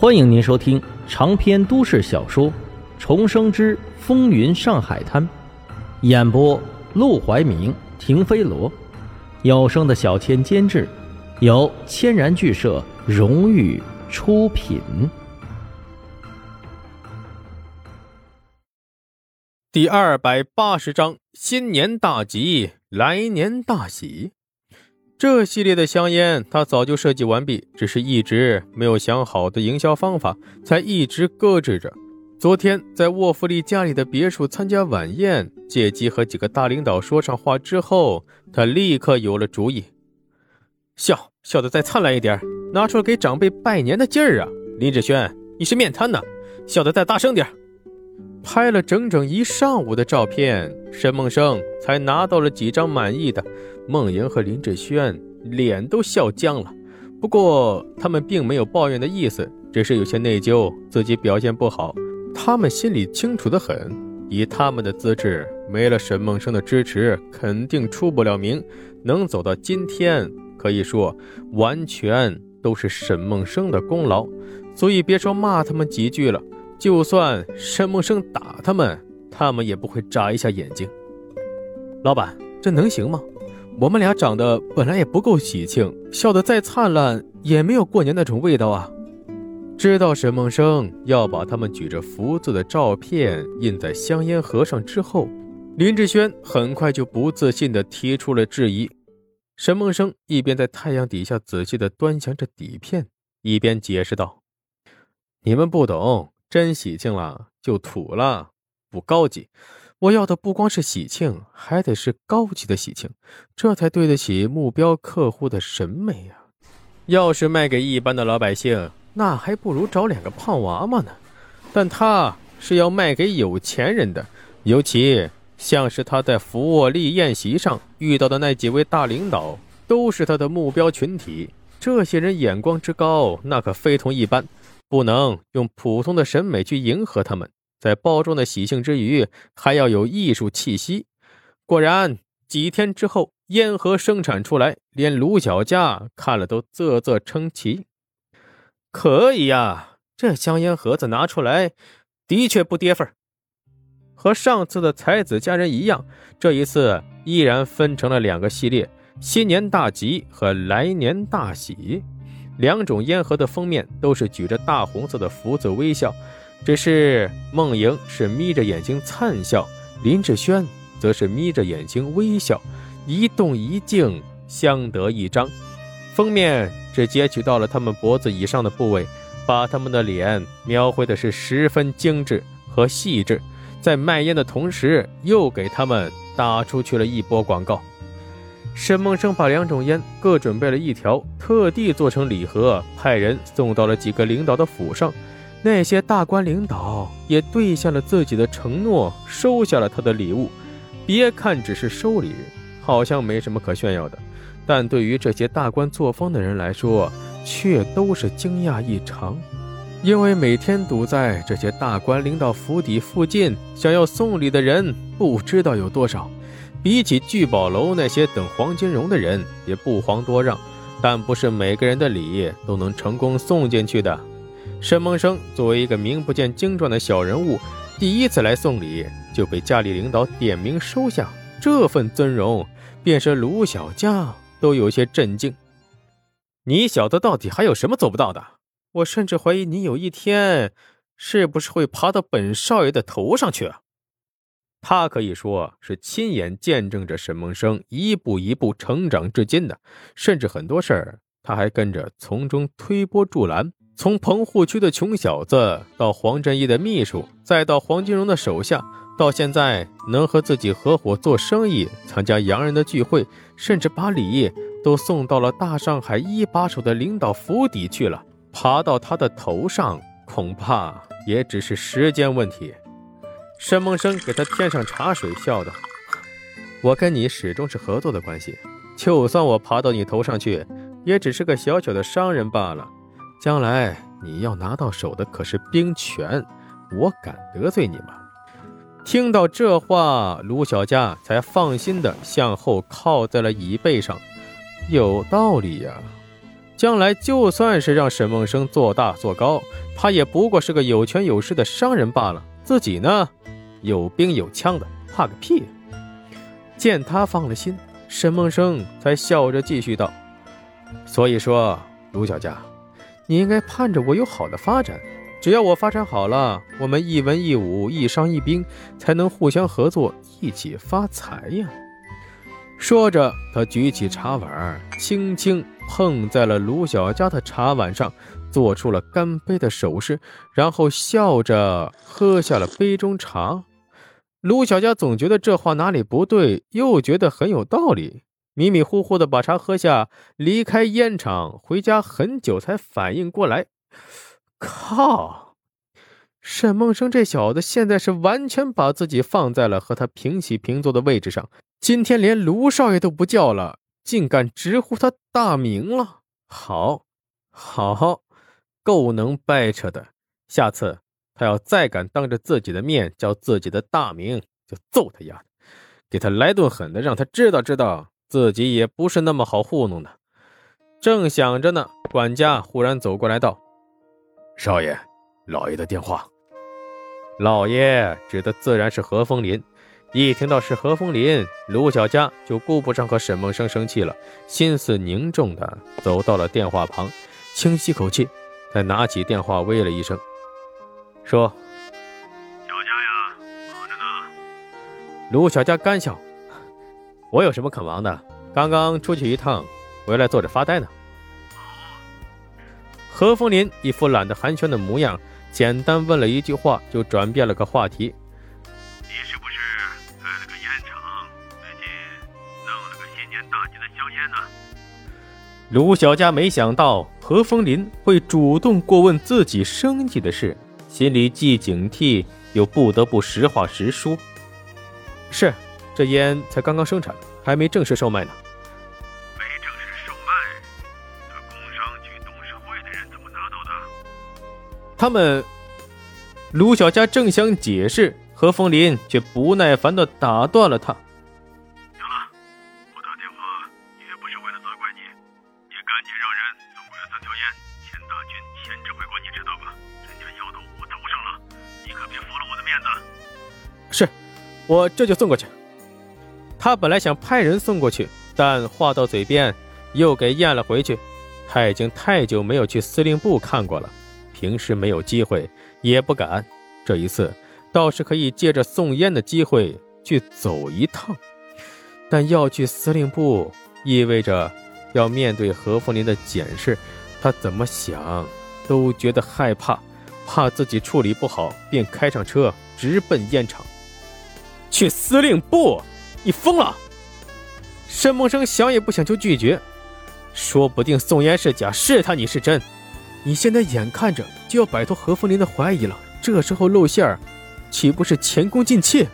欢迎您收听长篇都市小说《重生之风云上海滩》，演播：陆怀明、停飞罗，有声的小千监制，由千然剧社荣誉出品。第二百八十章：新年大吉，来年大喜。这系列的香烟他早就设计完毕，只是一直没有想好的营销方法，才一直搁置着。昨天在沃弗利家里的别墅参加晚宴，借机和几个大领导说上话之后，他立刻有了主意。笑笑得再灿烂一点，拿出了给长辈拜年的劲儿啊！林志轩，你是面瘫呢，笑得再大声点。拍了整整一上午的照片，沈梦生才拿到了几张满意的。梦莹和林志轩脸都笑僵了，不过他们并没有抱怨的意思，只是有些内疚自己表现不好。他们心里清楚的很，以他们的资质，没了沈梦生的支持，肯定出不了名。能走到今天，可以说完全都是沈梦生的功劳。所以别说骂他们几句了。就算沈梦生打他们，他们也不会眨一下眼睛。老板，这能行吗？我们俩长得本来也不够喜庆，笑得再灿烂也没有过年那种味道啊！知道沈梦生要把他们举着福字的照片印在香烟盒上之后，林志轩很快就不自信地提出了质疑。沈梦生一边在太阳底下仔细地端详着底片，一边解释道：“你们不懂。”真喜庆了就土了，不高级。我要的不光是喜庆，还得是高级的喜庆，这才对得起目标客户的审美呀。要是卖给一般的老百姓，那还不如找两个胖娃娃呢。但他是要卖给有钱人的，尤其像是他在福沃利宴席上遇到的那几位大领导，都是他的目标群体。这些人眼光之高，那可非同一般。不能用普通的审美去迎合他们，在包装的喜庆之余，还要有艺术气息。果然，几天之后，烟盒生产出来，连卢小佳看了都啧啧称奇。可以呀，这香烟盒子拿出来，的确不跌份和上次的才子佳人一样，这一次依然分成了两个系列：新年大吉和来年大喜。两种烟盒的封面都是举着大红色的福字微笑，只是梦莹是眯着眼睛灿笑，林志轩则是眯着眼睛微笑，一动一静相得益彰。封面只截取到了他们脖子以上的部位，把他们的脸描绘的是十分精致和细致，在卖烟的同时又给他们打出去了一波广告。沈梦生把两种烟各准备了一条，特地做成礼盒，派人送到了几个领导的府上。那些大官领导也兑现了自己的承诺，收下了他的礼物。别看只是收礼，好像没什么可炫耀的，但对于这些大官作风的人来说，却都是惊讶异常。因为每天堵在这些大官领导府邸附近，想要送礼的人不知道有多少。比起聚宝楼那些等黄金荣的人，也不遑多让，但不是每个人的礼都能成功送进去的。沈梦生作为一个名不见经传的小人物，第一次来送礼就被家里领导点名收下，这份尊荣，便是卢小佳都有些震惊。你小子到底还有什么做不到的？我甚至怀疑你有一天，是不是会爬到本少爷的头上去？啊他可以说是亲眼见证着沈梦生一步一步成长至今的，甚至很多事儿他还跟着从中推波助澜。从棚户区的穷小子到黄振义的秘书，再到黄金荣的手下，到现在能和自己合伙做生意、参加洋人的聚会，甚至把礼都送到了大上海一把手的领导府邸去了，爬到他的头上，恐怕也只是时间问题。沈梦生给他添上茶水，笑道：“我跟你始终是合作的关系，就算我爬到你头上去，也只是个小小的商人罢了。将来你要拿到手的可是兵权，我敢得罪你吗？”听到这话，卢小佳才放心的向后靠在了椅背上。有道理呀，将来就算是让沈梦生做大做高，他也不过是个有权有势的商人罢了。自己呢，有兵有枪的，怕个屁！见他放了心，沈梦生才笑着继续道：“所以说，卢小佳，你应该盼着我有好的发展。只要我发展好了，我们一文一武，一商一兵，才能互相合作，一起发财呀。”说着，他举起茶碗，轻轻碰在了卢小佳的茶碗上，做出了干杯的手势，然后笑着喝下了杯中茶。卢小佳总觉得这话哪里不对，又觉得很有道理，迷迷糊糊的把茶喝下，离开烟厂，回家很久才反应过来。靠！沈梦生这小子现在是完全把自己放在了和他平起平坐的位置上。今天连卢少爷都不叫了，竟敢直呼他大名了！好，好，够能掰扯的。下次他要再敢当着自己的面叫自己的大名，就揍他丫的，给他来顿狠的，让他知道知道自己也不是那么好糊弄的。正想着呢，管家忽然走过来道：“少爷，老爷的电话。”老爷指的自然是何风林。一听到是何风林，卢小佳就顾不上和沈梦生生气了，心思凝重的走到了电话旁，轻吸口气，再拿起电话喂了一声，说：“小佳呀，忙着呢。”卢小佳干笑：“我有什么可忙的？刚刚出去一趟，回来坐着发呆呢。”何风林一副懒得寒暄的模样，简单问了一句话，就转变了个话题。你是不是开了个烟厂，最近弄了个新年大吉的香烟呢卢小佳没想到何风林会主动过问自己生意的事，心里既警惕又不得不实话实说。是，这烟才刚刚生产，还没正式售卖呢。没正式售卖，那工商局董事会的人怎么拿到的？他们……卢小佳正想解释，何风林却不耐烦地打断了他。行了，我打电话也不是为了责怪你，也赶紧让人送过来三条烟，钱大军、钱指挥官，你知道吧？人家要到我头上了，你可别驳了我的面子。是我这就送过去。他本来想派人送过去，但话到嘴边又给咽了回去。他已经太久没有去司令部看过了，平时没有机会也不敢。这一次倒是可以借着送烟的机会去走一趟。但要去司令部，意味着要面对何福林的检视，他怎么想都觉得害怕，怕自己处理不好，便开上车直奔烟厂。去司令部？你疯了！沈梦生想也不想就拒绝，说不定宋烟是假，试探你是真。你现在眼看着就要摆脱何风林的怀疑了，这时候露馅儿，岂不是前功尽弃？